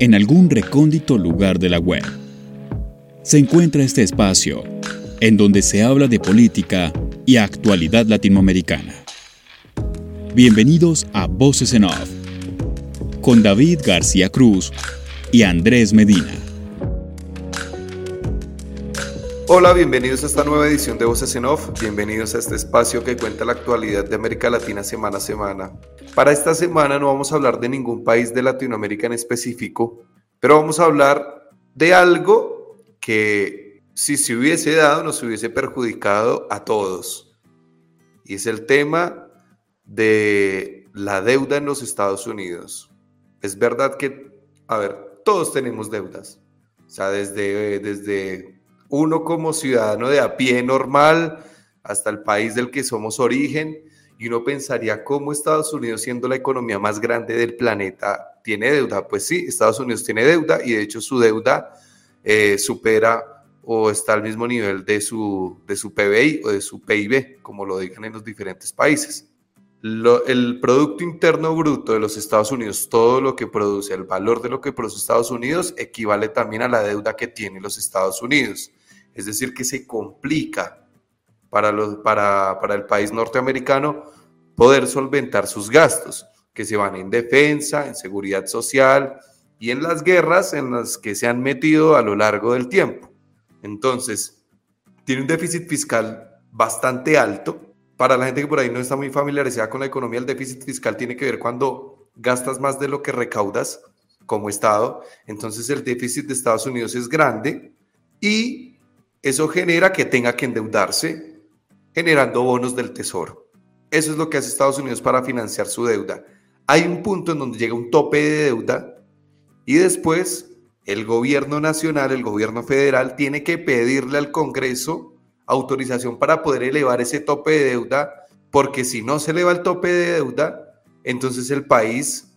en algún recóndito lugar de la web, se encuentra este espacio en donde se habla de política y actualidad latinoamericana. Bienvenidos a Voces en Off, con David García Cruz y Andrés Medina. Hola, bienvenidos a esta nueva edición de Voces en Off, bienvenidos a este espacio que cuenta la actualidad de América Latina semana a semana. Para esta semana no vamos a hablar de ningún país de Latinoamérica en específico, pero vamos a hablar de algo que si se hubiese dado nos hubiese perjudicado a todos. Y es el tema de la deuda en los Estados Unidos. Es verdad que, a ver, todos tenemos deudas. O sea, desde, desde uno como ciudadano de a pie normal hasta el país del que somos origen, y uno pensaría cómo Estados Unidos, siendo la economía más grande del planeta, tiene deuda. Pues sí, Estados Unidos tiene deuda y de hecho su deuda eh, supera o está al mismo nivel de su, de su PBI o de su PIB, como lo digan en los diferentes países. el Producto Interno Bruto de los Estados Unidos, todo lo que produce, el valor de lo que produce Estados Unidos, equivale también a la deuda que tiene los Estados Unidos. Es decir, que se complica para, los, para, para el país norteamericano poder solventar sus gastos, que se van en defensa, en seguridad social y en las guerras en las que se han metido a lo largo del tiempo. Entonces, tiene un déficit fiscal bastante alto. Para la gente que por ahí no está muy familiarizada con la economía, el déficit fiscal tiene que ver cuando gastas más de lo que recaudas como Estado. Entonces, el déficit de Estados Unidos es grande y eso genera que tenga que endeudarse, generando bonos del tesoro. Eso es lo que hace Estados Unidos para financiar su deuda. Hay un punto en donde llega un tope de deuda y después el gobierno nacional, el gobierno federal, tiene que pedirle al Congreso autorización para poder elevar ese tope de deuda, porque si no se eleva el tope de deuda, entonces el país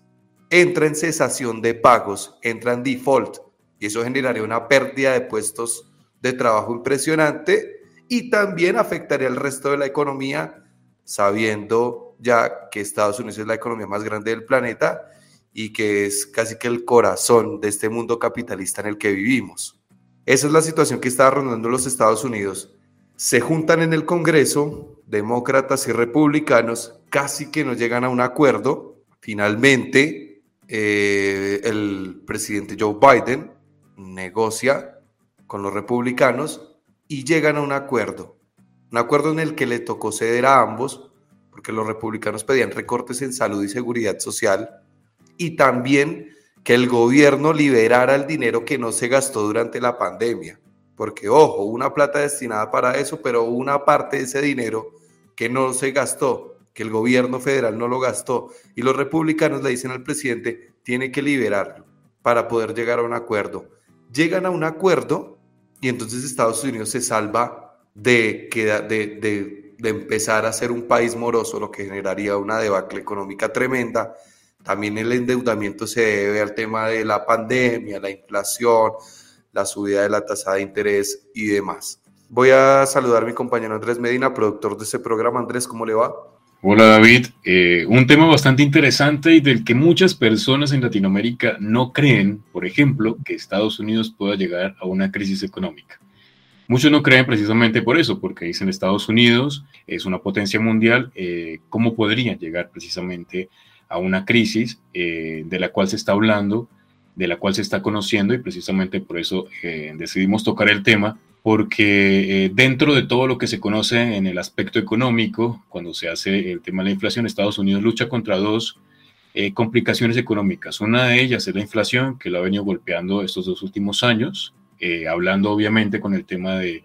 entra en cesación de pagos, entra en default, y eso generaría una pérdida de puestos de trabajo impresionante y también afectaría al resto de la economía, sabiendo ya que Estados Unidos es la economía más grande del planeta y que es casi que el corazón de este mundo capitalista en el que vivimos. Esa es la situación que está rondando los Estados Unidos. Se juntan en el Congreso demócratas y republicanos, casi que no llegan a un acuerdo. Finalmente, eh, el presidente Joe Biden negocia con los republicanos y llegan a un acuerdo. Un acuerdo en el que le tocó ceder a ambos, porque los republicanos pedían recortes en salud y seguridad social, y también que el gobierno liberara el dinero que no se gastó durante la pandemia. Porque, ojo, una plata destinada para eso, pero una parte de ese dinero que no se gastó, que el gobierno federal no lo gastó, y los republicanos le dicen al presidente, tiene que liberarlo para poder llegar a un acuerdo. Llegan a un acuerdo y entonces Estados Unidos se salva de, de, de, empezar a ser un país moroso, lo que generaría una debacle económica tremenda. También el endeudamiento se debe al tema de la pandemia, la inflación, la subida de la tasa de interés y demás. Voy a saludar a mi compañero Andrés Medina, productor de este programa. Andrés, ¿cómo le va? Hola David, eh, un tema bastante interesante y del que muchas personas en Latinoamérica no creen, por ejemplo, que Estados Unidos pueda llegar a una crisis económica. Muchos no creen precisamente por eso, porque dicen Estados Unidos es una potencia mundial, eh, ¿cómo podría llegar precisamente a una crisis eh, de la cual se está hablando, de la cual se está conociendo y precisamente por eso decidimos tocar el tema porque eh, dentro de todo lo que se conoce en el aspecto económico, cuando se hace el tema de la inflación, Estados Unidos lucha contra dos eh, complicaciones económicas. Una de ellas es la inflación, que lo ha venido golpeando estos dos últimos años, eh, hablando obviamente con el tema de,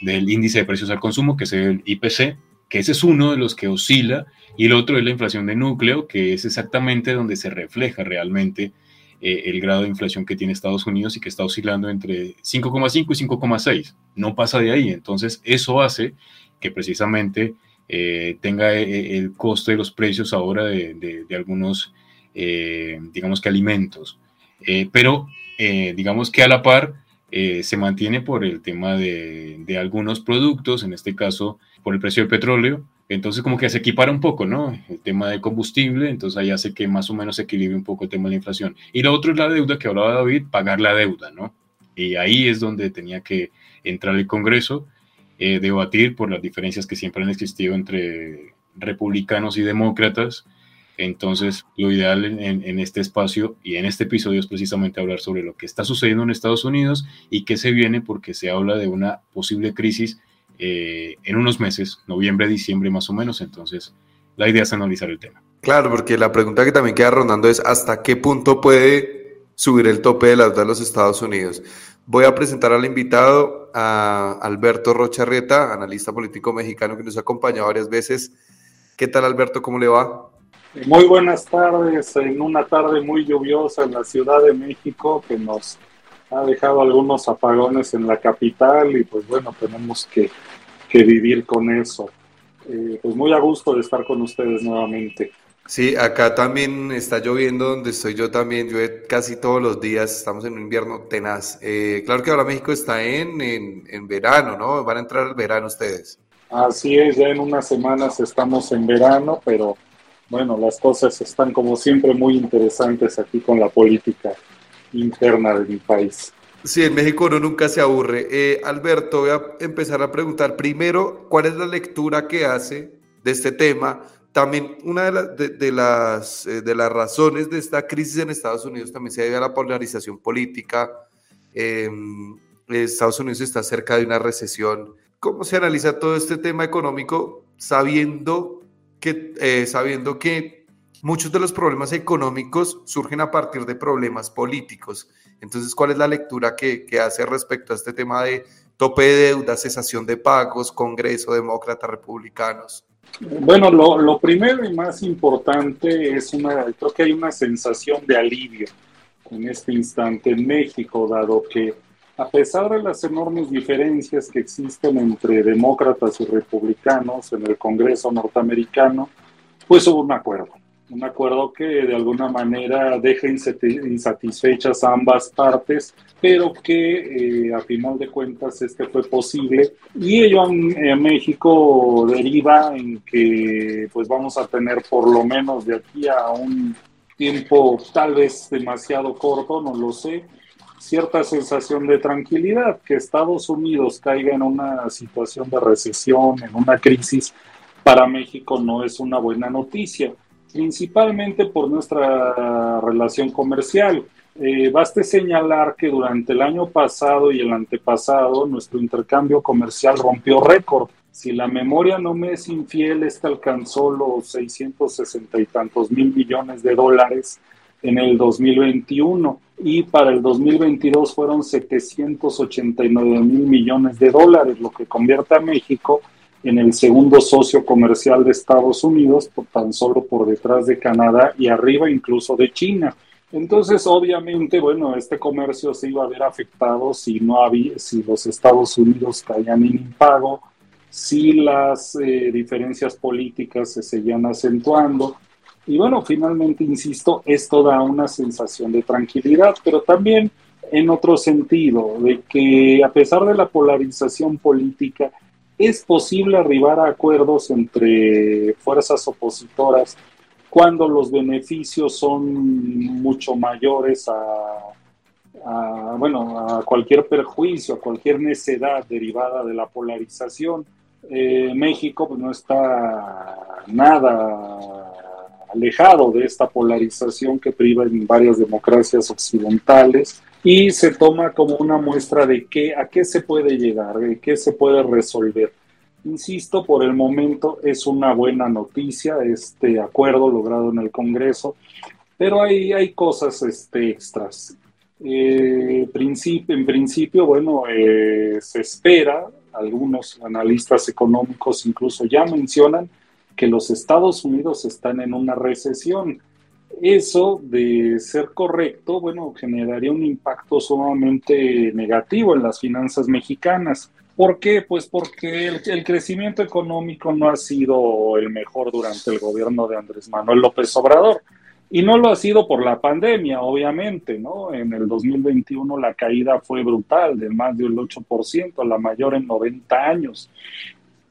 del índice de precios al consumo, que es el IPC, que ese es uno de los que oscila, y el otro es la inflación de núcleo, que es exactamente donde se refleja realmente eh, el grado de inflación que tiene Estados Unidos y que está oscilando entre 5,5 y 5,6. No pasa de ahí. Entonces, eso hace que precisamente eh, tenga eh, el coste de los precios ahora de, algunos, digamos que alimentos. pero, digamos que a la par, eh, se mantiene por el tema de, algunos productos, en este caso por el precio del petróleo. Entonces como que se equipara un poco, ¿no? El tema de combustible, entonces ahí hace que más o menos se equilibre un poco el tema de la inflación. Y lo otro es la deuda que hablaba David, pagar la deuda, ¿no? Y ahí es donde tenía que entrar el Congreso, eh, debatir por las diferencias que siempre han existido entre republicanos y demócratas, entonces, lo ideal en, este espacio y en este episodio es precisamente hablar sobre lo que está sucediendo en Estados Unidos y qué se viene porque se habla de una posible crisis eh, en unos meses, noviembre, diciembre más o menos. Entonces, la idea es analizar el tema. Claro, porque la pregunta que también queda rondando es hasta qué punto puede subir el tope de la deuda de los Estados Unidos. Voy a presentar al invitado, a Alberto Rocharrieta, analista político mexicano que nos ha acompañado varias veces. ¿Qué tal, Alberto? ¿Cómo le va? Muy buenas tardes, en una tarde muy lluviosa en la Ciudad de México que nos ha dejado algunos apagones en la capital y pues bueno, tenemos que, vivir con eso. Eh, pues muy a gusto de estar con ustedes nuevamente. Sí, acá también está lloviendo donde estoy yo también, llueve casi todos los días, estamos en un invierno tenaz. Eh, claro que ahora México está en, en, en verano, ¿no? Van a entrar al verano ustedes. Así es, ya en unas semanas estamos en verano, pero bueno, las cosas están como siempre muy interesantes aquí con la política interna de mi país. Sí, en México uno nunca se aburre. Eh, Alberto, voy a empezar a preguntar primero, ¿cuál es la lectura que hace de este tema? También una de, las, eh, de las razones de esta crisis en Estados Unidos también se debe a la polarización política. Em, Estados Unidos está cerca de una recesión. ¿Cómo se analiza todo este tema económico sabiendo que eh, sabiendo que muchos de los problemas económicos surgen a partir de problemas políticos. Entonces, ¿cuál es la lectura que, hace respecto a este tema de tope de deuda, cesación de pagos, Congreso, demócrata, republicanos? Bueno, lo, lo, primero y más importante es una, creo que hay una sensación de alivio en este instante en México, dado que a pesar de las enormes diferencias que existen entre demócratas y republicanos en el Congreso norteamericano, pues hubo un acuerdo, un acuerdo que de alguna manera deja insatisfechas a ambas partes, pero que eh, a final de cuentas este fue posible. Y ello en, México deriva en que pues vamos a tener por lo menos de aquí a un tiempo tal vez demasiado corto, no lo sé, cierta sensación de tranquilidad, que Estados Unidos caiga en una situación de recesión, en una crisis, para México no es una buena noticia, principalmente por nuestra relación comercial. Eh, baste señalar que durante el año pasado y el antepasado nuestro intercambio comercial rompió récord. Si la memoria no me es infiel, este alcanzó los 660 y tantos mil millones de dólares en el 2021 y para el 2022 fueron 789 mil millones de dólares, lo que convierte a México en el segundo socio comercial de Estados Unidos, tan solo por detrás de Canadá y arriba incluso de China. Entonces, obviamente, bueno, este comercio se iba a ver afectado si no había, si los Estados Unidos caían en impago, si las eh, diferencias políticas se seguían acentuando, y bueno, finalmente, insisto, esto da una sensación de tranquilidad, pero también en otro sentido, de que a pesar de la polarización política, es posible arribar a acuerdos entre fuerzas opositoras cuando los beneficios son mucho mayores a, bueno, a cualquier perjuicio, a cualquier necedad derivada de la polarización. Eh, México pues, no está nada alejado de esta polarización que priva en varias democracias occidentales y se toma como una muestra de qué, a qué se puede llegar, de qué se puede resolver. Insisto, por el momento es una buena noticia este acuerdo logrado en el Congreso, pero hay, hay cosas este, extras. Eh, en principio, bueno, eh, se espera, algunos analistas económicos incluso ya mencionan que los Estados Unidos están en una recesión. Eso, de ser correcto, bueno, generaría un impacto sumamente negativo en las finanzas mexicanas. ¿Por qué? Pues porque el, crecimiento económico no ha sido el mejor durante el gobierno de Andrés Manuel López Obrador. Y no lo ha sido por la pandemia, obviamente, ¿no? En el 2021 la caída fue brutal, de más del 8%, la mayor en 90 años.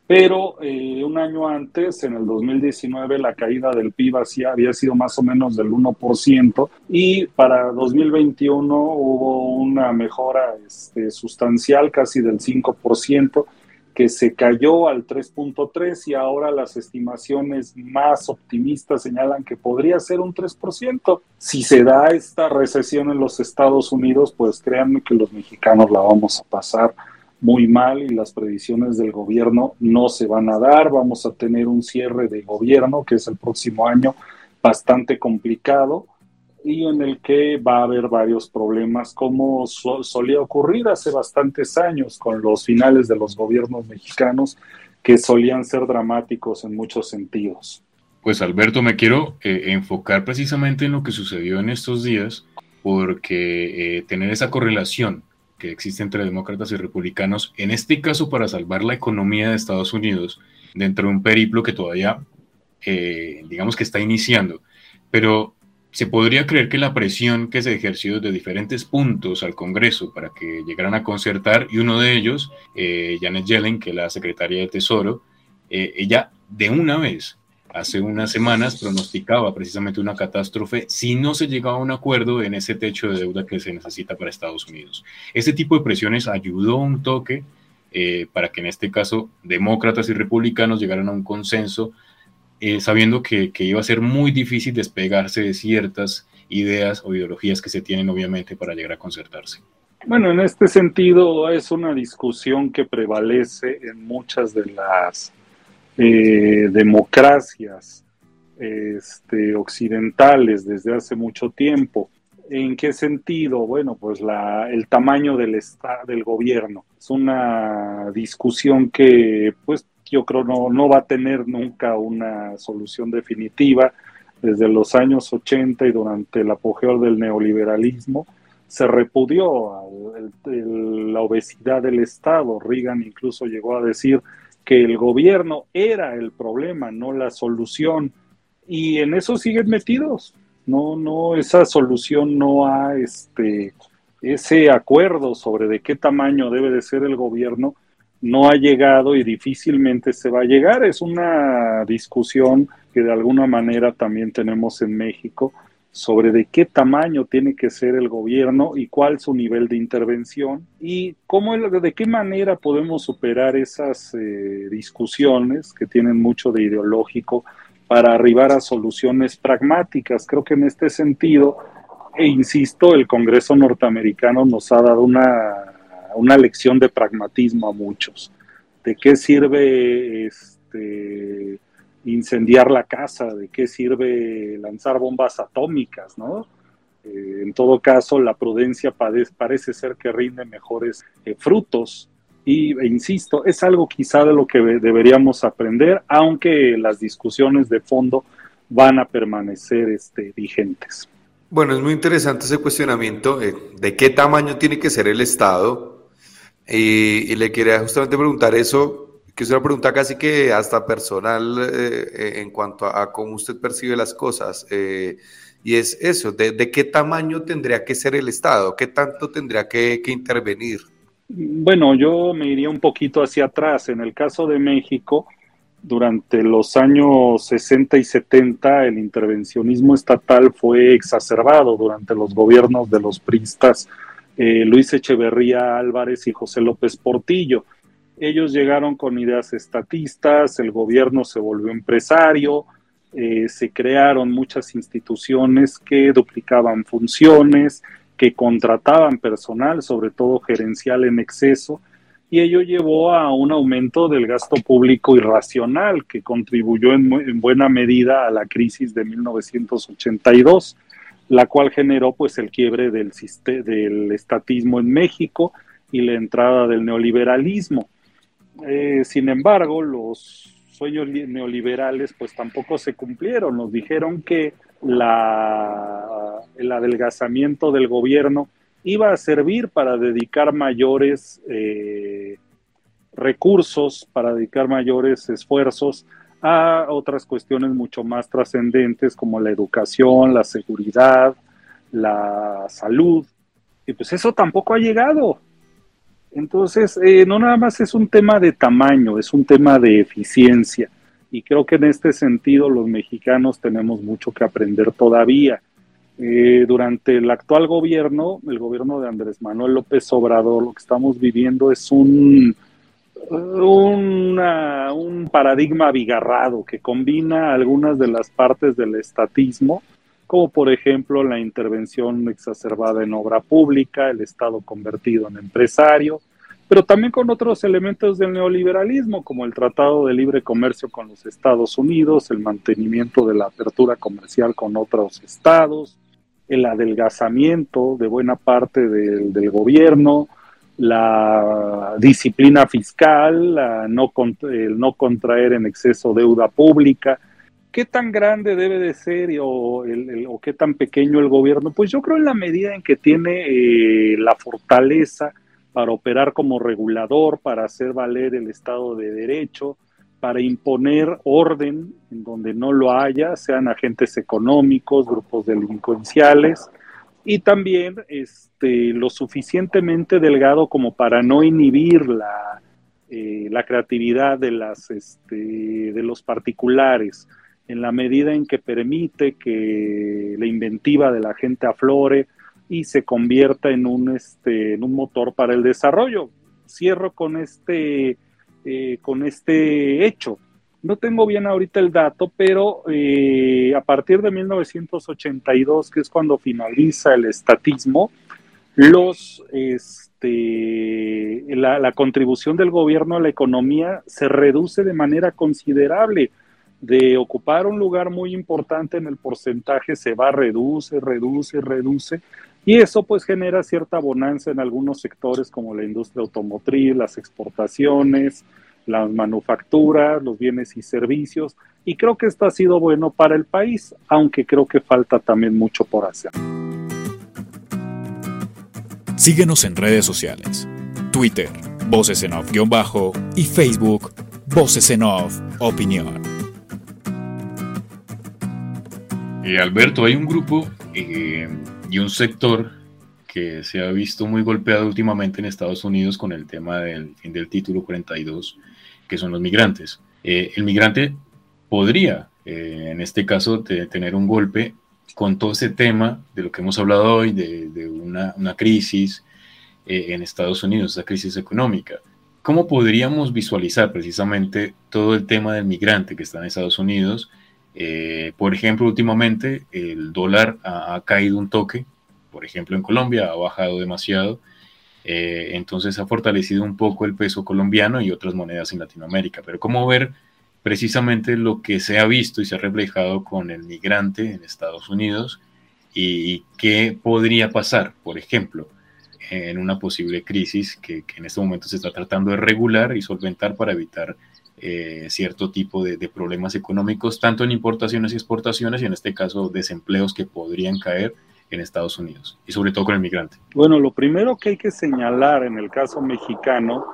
Pero eh, un año antes, en el 2019, la caída del PIB había sido más o menos del 1% y para 2021 hubo una mejora este, sustancial, casi del 5% que se cayó al 3.3 y ahora las estimaciones más optimistas señalan que podría ser un 3%. Si se da esta recesión en los Estados Unidos, pues créanme que los mexicanos la vamos a pasar muy mal y las previsiones del gobierno no se van a dar. Vamos a tener un cierre de gobierno, que es el próximo año, bastante complicado y en el que va a haber varios problemas, como solía ocurrir hace bastantes años con los finales de los gobiernos mexicanos, que solían ser dramáticos en muchos sentidos. Pues Alberto, me quiero eh, enfocar precisamente en lo que sucedió en estos días, porque eh, tener esa correlación que existe entre demócratas y republicanos, en este caso para salvar la economía de Estados Unidos, dentro de un periplo que todavía, eh, digamos que está iniciando, pero se podría creer que la presión que se ejerció desde diferentes puntos al Congreso para que llegaran a concertar, y uno de ellos, eh, Janet Yellen, que es la secretaria de Tesoro, eh, ella de una vez, hace unas semanas, pronosticaba precisamente una catástrofe si no se llegaba a un acuerdo en ese techo de deuda que se necesita para Estados Unidos. Ese tipo de presiones ayudó un toque eh, para que en este caso demócratas y republicanos llegaran a un consenso eh, sabiendo que, iba a ser muy difícil despegarse de ciertas ideas o ideologías que se tienen obviamente para llegar a concertarse. Bueno, en este sentido es una discusión que prevalece en muchas de las eh, democracias este, occidentales desde hace mucho tiempo. ¿En qué sentido? Bueno, pues la, el tamaño del, del gobierno. Es una discusión que pues yo creo no, no va a tener nunca una solución definitiva. Desde los años 80 y durante el apogeo del neoliberalismo, se repudió la obesidad del Estado. Reagan incluso llegó a decir que el gobierno era el problema, no la solución. Y en eso siguen metidos. No, no, esa solución no ha, este, ese acuerdo sobre de qué tamaño debe de ser el gobierno, no ha llegado y difícilmente se va a llegar. Es una discusión que de alguna manera también tenemos en México sobre de qué tamaño tiene que ser el gobierno y cuál su nivel de intervención y cómo de qué manera podemos superar esas eh, discusiones que tienen mucho de ideológico para arribar a soluciones pragmáticas. Creo que en este sentido, e insisto, el Congreso norteamericano nos ha dado una una lección de pragmatismo a muchos. ¿De qué sirve este, incendiar la casa? ¿De qué sirve lanzar bombas atómicas? ¿no? Eh, en todo caso, la prudencia parece ser que rinde mejores eh, frutos. Y e insisto, es algo quizá de lo que deberíamos aprender, aunque las discusiones de fondo van a permanecer este, vigentes. Bueno, es muy interesante ese cuestionamiento eh, de qué tamaño tiene que ser el Estado y, le quería justamente preguntar eso, que es una pregunta casi que hasta personal eh, eh, en cuanto a, cómo usted percibe las cosas. Eh, y es eso, de, qué tamaño tendría que ser el Estado? ¿Qué tanto tendría que, intervenir? Bueno, yo me iría un poquito hacia atrás. En el caso de México, durante los años 60 y 70 el intervencionismo estatal fue exacerbado durante los gobiernos de los pristas eh, Luis Echeverría Álvarez y José López Portillo. Ellos llegaron con ideas estatistas, el gobierno se volvió empresario, eh, se crearon muchas instituciones que duplicaban funciones, que contrataban personal, sobre todo gerencial en exceso, y ello llevó a un aumento del gasto público irracional que contribuyó en, en buena medida a la crisis de 1982 la cual generó pues el quiebre del, del estatismo en México y la entrada del neoliberalismo. Eh, sin embargo, los sueños neoliberales pues tampoco se cumplieron. Nos dijeron que la, el adelgazamiento del gobierno iba a servir para dedicar mayores eh, recursos, para dedicar mayores esfuerzos a otras cuestiones mucho más trascendentes como la educación, la seguridad, la salud. Y pues eso tampoco ha llegado. Entonces, eh, no nada más es un tema de tamaño, es un tema de eficiencia. Y creo que en este sentido los mexicanos tenemos mucho que aprender todavía. Eh, durante el actual gobierno, el gobierno de Andrés Manuel López Obrador, lo que estamos viviendo es un, un paradigma abigarrado que combina algunas de las partes del estatismo, como por ejemplo la intervención exacerbada en obra pública, el Estado convertido en empresario, pero también con otros elementos del neoliberalismo, como el Tratado de Libre Comercio con los Estados Unidos, el mantenimiento de la apertura comercial con otros estados, el adelgazamiento de buena parte del, gobierno, la disciplina fiscal, la el no contraer en exceso deuda pública. ¿Qué tan grande debe de ser o, o qué tan pequeño el gobierno? Pues yo creo en la medida en que tiene eh, la fortaleza para operar como regulador, para hacer valer el Estado de Derecho, para imponer orden en donde no lo haya, sean agentes económicos, grupos delincuenciales, y también este, lo suficientemente delgado como para no inhibir la, eh, la creatividad de, las, este, de los particulares, en la medida en que permite que la inventiva de la gente aflore, y se convierta en un, este, en un motor para el desarrollo. Cierro con este, eh, con este hecho. No tengo bien ahorita el dato, pero eh, a partir de 1982, que es cuando finaliza el estatismo, los, este, la, la, contribución del gobierno a la economía se reduce de manera considerable. De ocupar un lugar muy importante en el porcentaje se va, reduce, reduce, reduce, y eso pues genera cierta bonanza en algunos sectores como la industria automotriz, las exportaciones, las manufacturas, los bienes y servicios. Y creo que esto ha sido bueno para el país, aunque creo que falta también mucho por hacer. Síguenos en redes sociales. Twitter, Voces en Off-Bajo y Facebook, Voces en Off Opinión. Y Alberto, hay un grupo eh, y un sector que se ha visto muy golpeado últimamente en Estados Unidos con el tema del fin del título 42, que son los migrantes. Eh, el migrante podría, eh, en este caso, tener un golpe con todo ese tema de lo que hemos hablado hoy, de, una, crisis eh, en Estados Unidos, esa crisis económica. ¿Cómo podríamos visualizar precisamente todo el tema del migrante que está en Estados Unidos eh, por ejemplo, últimamente el dólar ha, caído un toque, por ejemplo en Colombia ha bajado demasiado, eh, entonces ha fortalecido un poco el peso colombiano y otras monedas en Latinoamérica. Pero ¿cómo ver precisamente lo que se ha visto y se ha reflejado con el migrante en Estados Unidos y qué podría pasar, por ejemplo, en una posible crisis que, que en este momento se está tratando de regular y solventar para evitar eh, cierto tipo de, problemas económicos, tanto en importaciones y exportaciones, y en este caso desempleos que podrían caer en Estados Unidos, y sobre todo con el migrante. Bueno, lo primero que hay que señalar en el caso mexicano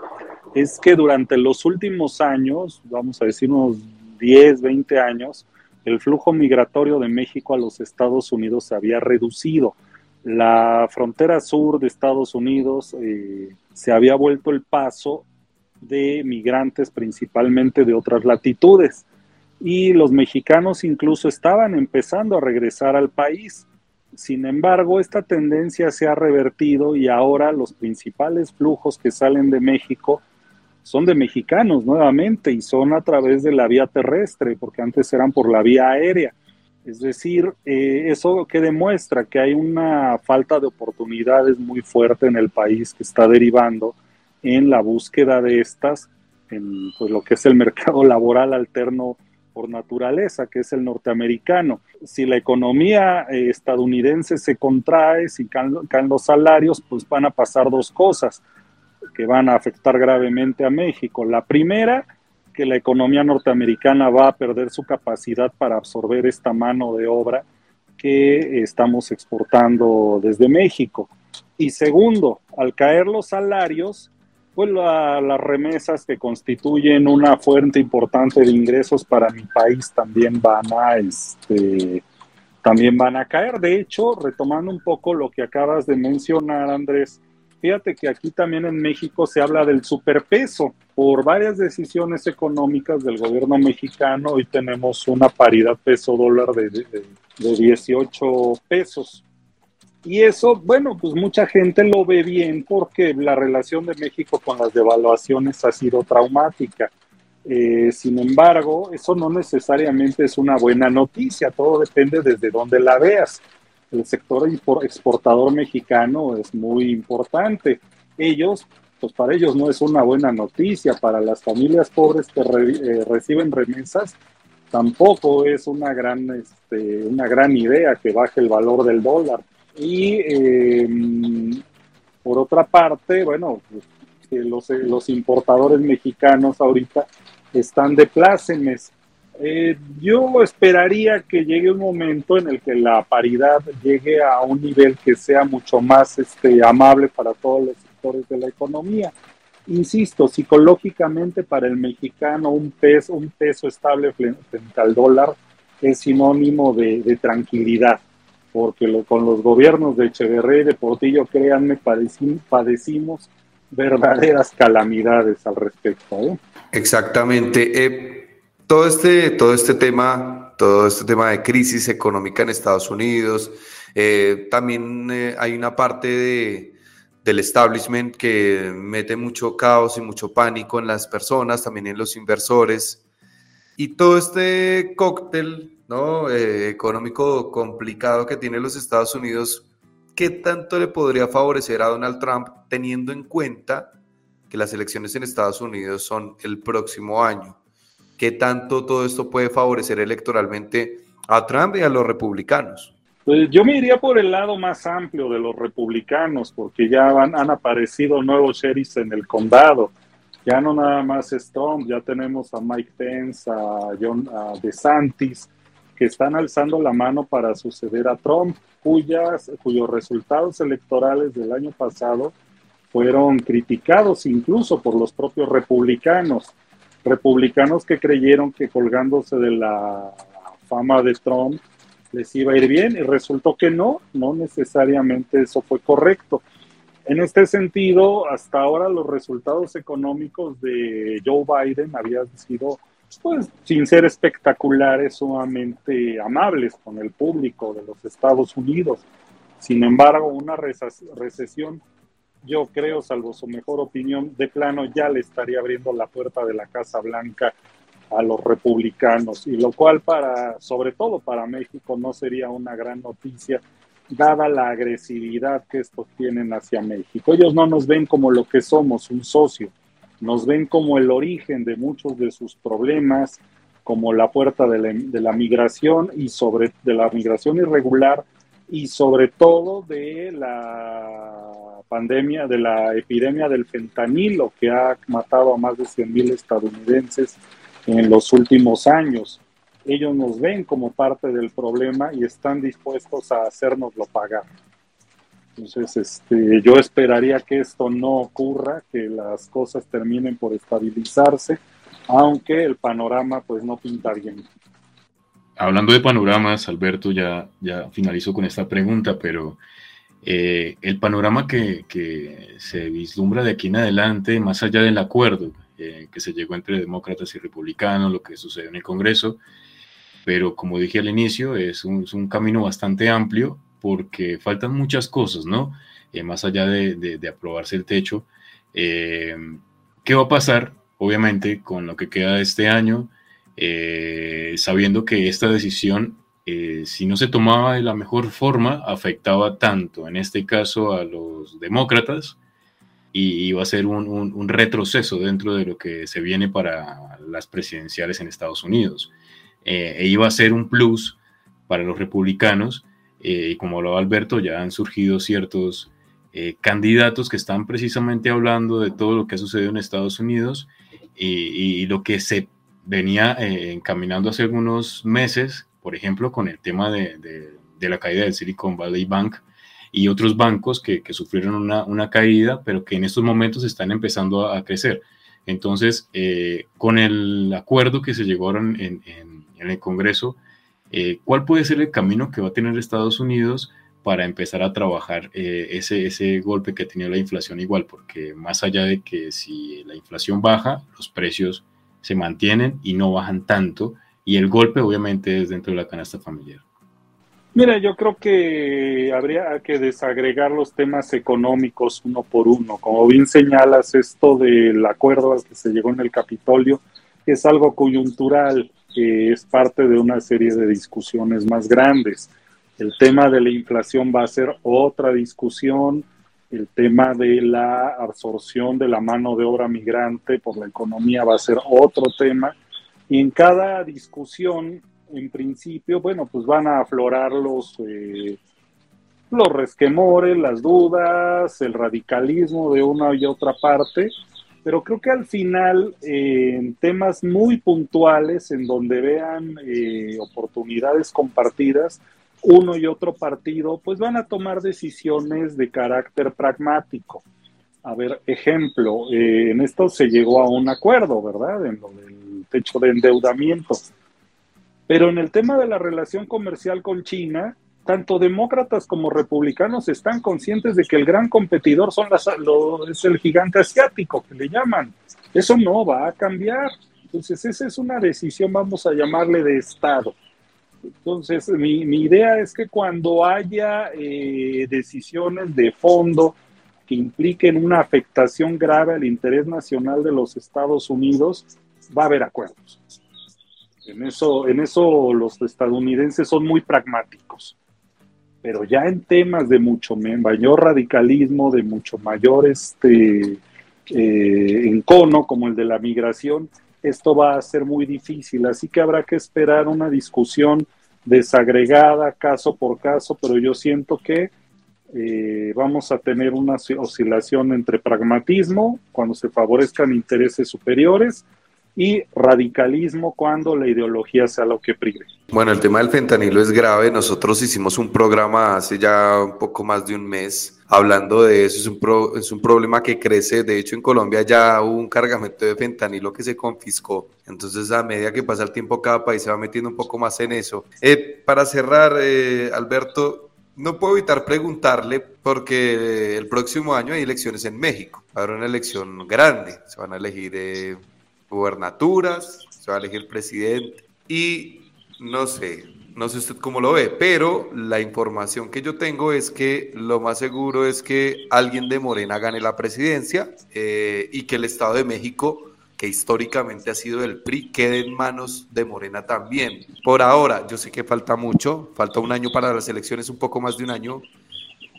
es que durante los últimos años, vamos a decir unos 10, 20 años, el flujo migratorio de México a los Estados Unidos se había reducido. La frontera sur de Estados Unidos eh, se había vuelto el paso de migrantes principalmente de otras latitudes. Y los mexicanos incluso estaban empezando a regresar al país. Sin embargo, esta tendencia se ha revertido y ahora los principales flujos que salen de México son de mexicanos nuevamente y son a través de la vía terrestre, porque antes eran por la vía aérea. Es decir, eh, eso que demuestra que hay una falta de oportunidades muy fuerte en el país que está derivando en la búsqueda de estas en pues, lo que es el mercado laboral alterno por naturaleza, que es el norteamericano. Si la economía eh, estadounidense se contrae, si caen, caen, los salarios, pues van a pasar dos cosas que van a afectar gravemente a México. La primera, que la economía norteamericana va a perder su capacidad para absorber esta mano de obra que estamos exportando desde México. Y segundo, al caer los salarios, pues las remesas que constituyen una fuente importante de ingresos para mi país también van a este también van a caer. De hecho, retomando un poco lo que acabas de mencionar, Andrés, fíjate que aquí también en México se habla del superpeso. Por varias decisiones económicas del gobierno mexicano, hoy tenemos una paridad peso dólar de, de, de 18 pesos. Y eso, bueno, pues mucha gente lo ve bien porque la relación de México con las devaluaciones ha sido traumática. Eh, sin embargo, eso no necesariamente es una buena noticia, todo depende desde dónde la veas. El sector exportador mexicano es muy importante. Ellos, pues para ellos no es una buena noticia, para las familias pobres que eh, reciben remesas, tampoco es una gran, este, una gran idea que baje el valor del dólar y eh, por otra parte, bueno, pues, los, los, importadores mexicanos ahorita están de plácemes. Eh, yo esperaría que llegue un momento en el que la paridad llegue a un nivel que sea mucho más este, amable para todos los sectores de la economía. Insisto, psicológicamente para el mexicano un peso, un peso estable frente al dólar es sinónimo de tranquilidad porque con los gobiernos de Echeverría y de Portillo, créanme, padecimos, verdaderas calamidades al respecto. ¿eh? Exactamente. Eh, todo, este, todo este tema, todo este tema de crisis económica en Estados Unidos, eh, también hay una parte de, del establishment que mete mucho caos y mucho pánico en las personas, también en los inversores. Y todo este cóctel. Eh, económico complicado que tiene los Estados Unidos, ¿qué tanto le podría favorecer a Donald Trump teniendo en cuenta que las elecciones en Estados Unidos son el próximo año? ¿Qué tanto todo esto puede favorecer electoralmente a Trump y a los republicanos? Pues yo me iría por el lado más amplio de los republicanos, porque ya han aparecido nuevos sheriffs en el condado. Ya no nada más es Trump, ya tenemos a Mike Pence, a John a DeSantis, que están alzando la mano para suceder a Trump, cuyas, cuyos resultados electorales del año pasado fueron criticados incluso por los propios republicanos, republicanos que creyeron que colgándose de la fama de Trump les iba a ir bien y resultó que no, no necesariamente eso fue correcto. En este sentido, hasta ahora los resultados económicos de Joe Biden habían sido pues sin ser espectaculares, sumamente amables con el público de los Estados Unidos. Sin embargo, una recesión, yo creo, salvo su mejor opinión, de plano ya le estaría abriendo la puerta de la Casa Blanca a los republicanos, y lo cual para, sobre todo para México, no sería una gran noticia, dada la agresividad que estos tienen hacia México. Ellos no nos ven como lo que somos, un socio, nos ven como el origen de muchos de sus problemas, como la puerta de la, migración y sobre de la migración irregular y sobre todo de la pandemia, de la epidemia del fentanilo que ha matado a más de 100.000 estadounidenses en los últimos años. Ellos nos ven como parte del problema y están dispuestos a hacernoslo pagar. Entonces, este, yo esperaría que esto no ocurra, que las cosas terminen por estabilizarse, aunque el panorama pues no pinta bien. Hablando de panoramas, Alberto ya, ya finalizó con esta pregunta, pero eh, el panorama que, que, se vislumbra de aquí en adelante, más allá del acuerdo eh, que se llegó entre demócratas y republicanos, lo que sucedió en el Congreso, pero como dije al inicio, es un, camino bastante amplio porque faltan muchas cosas, ¿no? Eh, más allá de, aprobarse el techo. Eh, ¿Qué va a pasar, obviamente, con lo que queda de este año? Eh, sabiendo que esta decisión, si no se tomaba de la mejor forma, afectaba tanto, en este caso, a los demócratas, y iba a ser un retroceso dentro de lo que se viene para las presidenciales en Estados Unidos. E iba a ser un plus para los republicanos eh, y como hablaba Alberto, ya han surgido ciertos eh, candidatos que están precisamente hablando de todo lo que ha sucedido en Estados Unidos y, lo que se venía eh, encaminando hace algunos meses, por ejemplo, con el tema de, de, la caída del Silicon Valley Bank y otros bancos que, sufrieron una, caída, pero que en estos momentos están empezando a, crecer. Entonces, eh, con el acuerdo que se llegó en, en, el Congreso, eh, ¿cuál puede ser el camino que va a tener Estados Unidos para empezar a trabajar eh, ese, ese golpe que ha tenido la inflación igual? Porque más allá de que si la inflación baja, los precios se mantienen y no bajan tanto, y el golpe obviamente es dentro de la canasta familiar. Mira, yo creo que habría que desagregar los temas económicos uno por uno. Como bien señalas, esto del acuerdo al que se llegó en el Capitolio es algo coyuntural, que es parte de una serie de discusiones más grandes. El tema de la inflación va a ser otra discusión, el tema de la absorción de la mano de obra migrante por la economía va a ser otro tema. Y en cada discusión en principio, bueno, pues van a aflorar los, eh, los resquemores, las dudas, el radicalismo de una y otra parte, pero creo que al final, eh, en temas muy puntuales, en donde vean eh, oportunidades compartidas, uno y otro partido, pues van a tomar decisiones de carácter pragmático. A ver, ejemplo, en esto se llegó a un acuerdo, ¿verdad? En lo del techo de endeudamiento pero en el tema de la relación comercial con China, tanto demócratas como republicanos están conscientes de que el gran competidor son las, es el gigante asiático, que le llaman. Eso no va a cambiar. Entonces, esa es una decisión, vamos a llamarle de Estado. Entonces, mi, idea es que cuando haya eh, decisiones de fondo que impliquen una afectación grave al interés nacional de los Estados Unidos, va a haber acuerdos. En eso, en eso los estadounidenses son muy pragmáticos. Pero ya en temas de mucho mayor radicalismo, de mucho mayor este, eh, encono, como el de la migración, esto va a ser muy difícil. Así que habrá que esperar una discusión desagregada caso por caso, pero yo siento que eh, vamos a tener una oscilación entre pragmatismo, cuando se favorezcan intereses superiores, y radicalismo cuando la ideología sea lo que prive. Bueno, el tema del fentanilo es grave. Nosotros hicimos un programa hace ya un poco más de un mes hablando de eso. Es un, es un problema que crece. De hecho, en Colombia ya hubo un cargamento de fentanilo que se confiscó. Entonces, a medida que pasa el tiempo, cada país se va metiendo un poco más en eso. Eh, para cerrar, eh, Alberto, no puedo evitar preguntarle porque el próximo año hay elecciones en México. Habrá una elección grande. Se van a elegir... Eh, gubernaturas, se va a elegir presidente y no sé, no sé usted cómo lo ve, pero la información que yo tengo es que lo más seguro es que alguien de Morena gane la presidencia eh, y que el Estado de México, que históricamente ha sido el PRI, quede en manos de Morena también. Por ahora, yo sé que falta mucho, falta un año para las elecciones, un poco más de un año.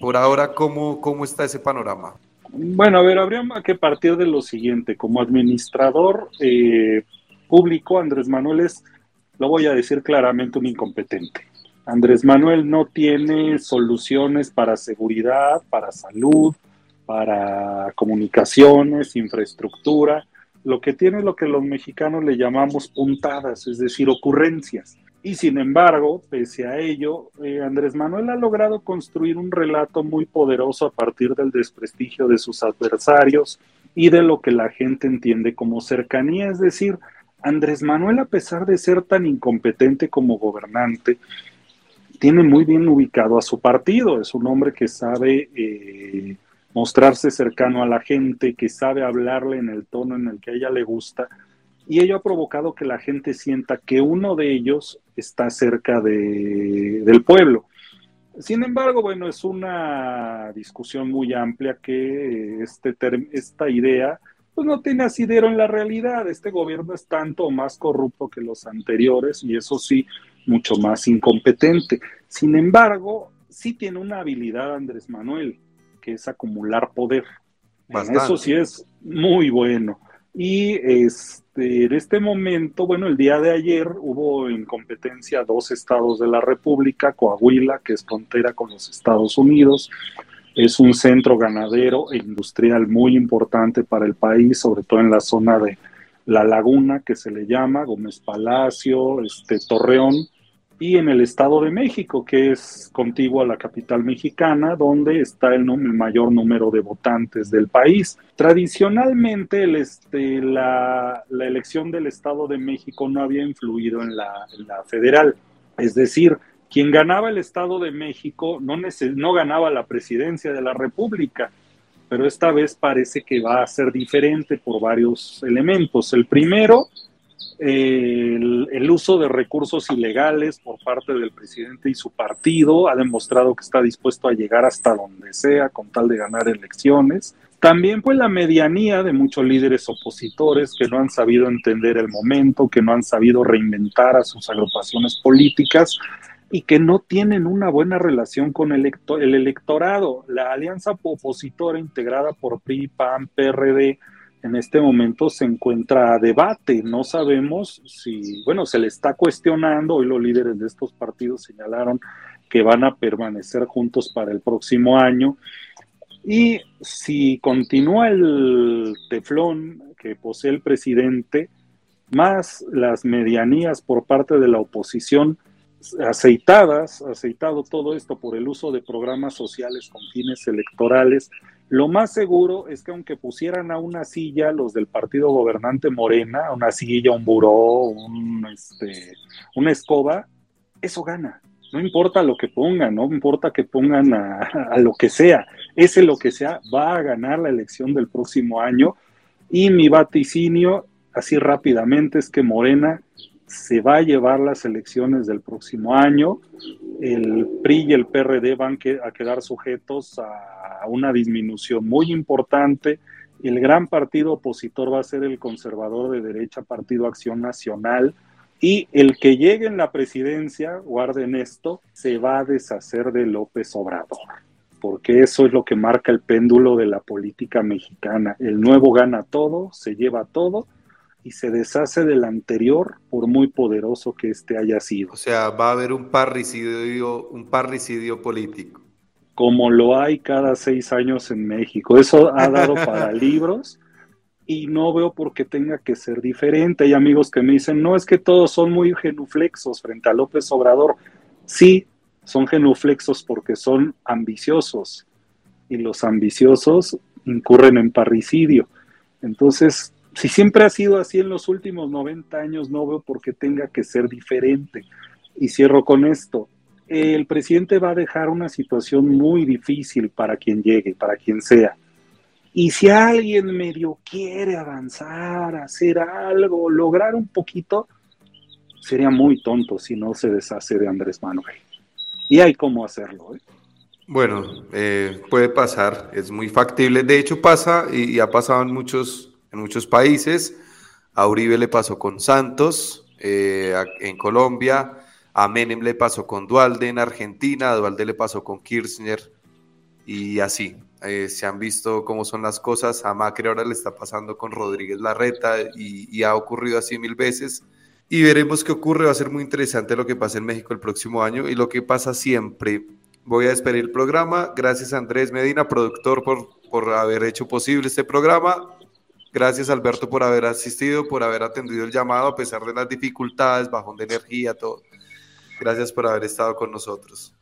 Por ahora, ¿cómo, cómo está ese panorama? Bueno, a ver, habría que partir de lo siguiente. Como administrador eh, público, Andrés Manuel es, lo voy a decir claramente, un incompetente. Andrés Manuel no tiene soluciones para seguridad, para salud, para comunicaciones, infraestructura. Lo que tiene es lo que los mexicanos le llamamos puntadas, es decir, ocurrencias. Y sin embargo, pese a ello, eh, Andrés Manuel ha logrado construir un relato muy poderoso a partir del desprestigio de sus adversarios y de lo que la gente entiende como cercanía. Es decir, Andrés Manuel, a pesar de ser tan incompetente como gobernante, tiene muy bien ubicado a su partido. Es un hombre que sabe eh, mostrarse cercano a la gente, que sabe hablarle en el tono en el que a ella le gusta y ello ha provocado que la gente sienta que uno de ellos está cerca de, del pueblo. Sin embargo, bueno, es una discusión muy amplia que este esta idea pues no tiene asidero en la realidad. Este gobierno es tanto más corrupto que los anteriores y eso sí, mucho más incompetente. Sin embargo, sí tiene una habilidad Andrés Manuel, que es acumular poder. eso sí es muy bueno. Y este, en este momento, bueno, el día de ayer hubo en competencia dos estados de la República, Coahuila, que es frontera con los Estados Unidos, es un centro ganadero e industrial muy importante para el país, sobre todo en la zona de La Laguna, que se le llama, Gómez Palacio, este, Torreón, y en el Estado de México, que es contiguo a la capital mexicana, donde está el, mayor número de votantes del país. Tradicionalmente, el, este, la, elección del Estado de México no había influido en la, federal, es decir, quien ganaba el Estado de México no, no ganaba la presidencia de la República, pero esta vez parece que va a ser diferente por varios elementos. El primero, el, uso de recursos ilegales por parte del presidente y su partido ha demostrado que está dispuesto a llegar hasta donde sea con tal de ganar elecciones. También pues la medianía de muchos líderes opositores que no han sabido entender el momento, que no han sabido reinventar a sus agrupaciones políticas y que no tienen una buena relación con el, el electorado. La alianza opositora integrada por PRI, PAN, PRD, en este momento se encuentra a debate. No sabemos si, bueno, se le está cuestionando, hoy los líderes de estos partidos señalaron que van a permanecer juntos para el próximo año. Y si continúa el teflón que posee el presidente, más las medianías por parte de la oposición, aceitadas, aceitado todo esto por el uso de programas sociales con fines electorales, lo más seguro es que aunque pusieran a una silla los del partido gobernante Morena, una silla, un buró, un, este, una escoba, eso gana. No importa lo que pongan, no importa que pongan a, a lo que sea. Ese lo que sea va a ganar la elección del próximo año. Y mi vaticinio, así rápidamente, es que Morena se va a llevar las elecciones del próximo año. El PRI y el PRD van a quedar sujetos a una disminución muy importante. El gran partido opositor va a ser el conservador de derecha, Partido Acción Nacional. Y el que llegue en la presidencia, guarden esto, se va a deshacer de López Obrador, porque eso es lo que marca el péndulo de la política mexicana. El nuevo gana todo, se lleva todo, y se deshace del anterior por muy poderoso que éste haya sido. O sea, va a haber un parricidio, un parricidio político. Como lo hay cada seis años en México. Eso ha dado para libros y no veo por qué tenga que ser diferente. Hay amigos que me dicen, no, es que todos son muy genuflexos frente a López Obrador. Sí, son genuflexos porque son ambiciosos y los ambiciosos incurren en parricidio. Entonces, si siempre ha sido así en los últimos 90 años, no veo por qué tenga que ser diferente. Y cierro con esto. El presidente va a dejar una situación muy difícil para quien llegue, para quien sea. Y si alguien medio quiere avanzar, hacer algo, lograr un poquito, sería muy tonto si no se deshace de Andrés Manuel. Y hay cómo hacerlo. ¿eh? Bueno, eh, puede pasar, es muy factible. De hecho pasa y ha pasado en muchos en muchos países. A Uribe le pasó con Santos eh, en Colombia, a Menem le pasó con Dualde en Argentina, a Dualde le pasó con Kirchner y así. Eh, se han visto cómo son las cosas. A Macri ahora le está pasando con Rodríguez Larreta y, y ha ocurrido así mil veces. Y veremos qué ocurre. Va a ser muy interesante lo que pasa en México el próximo año y lo que pasa siempre. Voy a despedir el programa. Gracias Andrés Medina, productor, por, por haber hecho posible este programa. Gracias Alberto por haber asistido, por haber atendido el llamado a pesar de las dificultades, bajón de energía, todo. Gracias por haber estado con nosotros.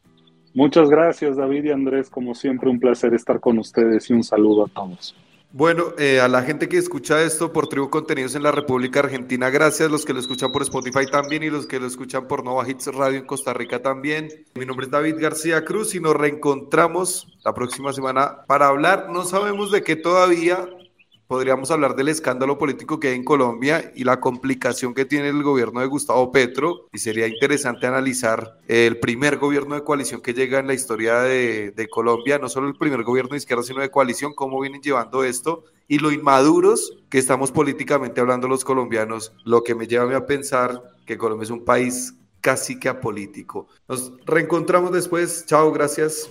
Muchas gracias David y Andrés, como siempre un placer estar con ustedes y un saludo a todos. Bueno, eh, a la gente que escucha esto por Tribu Contenidos en la República Argentina, gracias. Los que lo escuchan por Spotify también y los que lo escuchan por Nova Hits Radio en Costa Rica también. Mi nombre es David García Cruz y nos reencontramos la próxima semana para hablar. No sabemos de qué todavía, podríamos hablar del escándalo político que hay en Colombia y la complicación que tiene el gobierno de Gustavo Petro. Y sería interesante analizar el primer gobierno de coalición que llega en la historia de, de Colombia, no solo el primer gobierno de izquierda, sino de coalición, cómo vienen llevando esto y lo inmaduros que estamos políticamente hablando los colombianos, lo que me lleva a pensar que Colombia es un país casi que apolítico. Nos reencontramos después. Chao, gracias.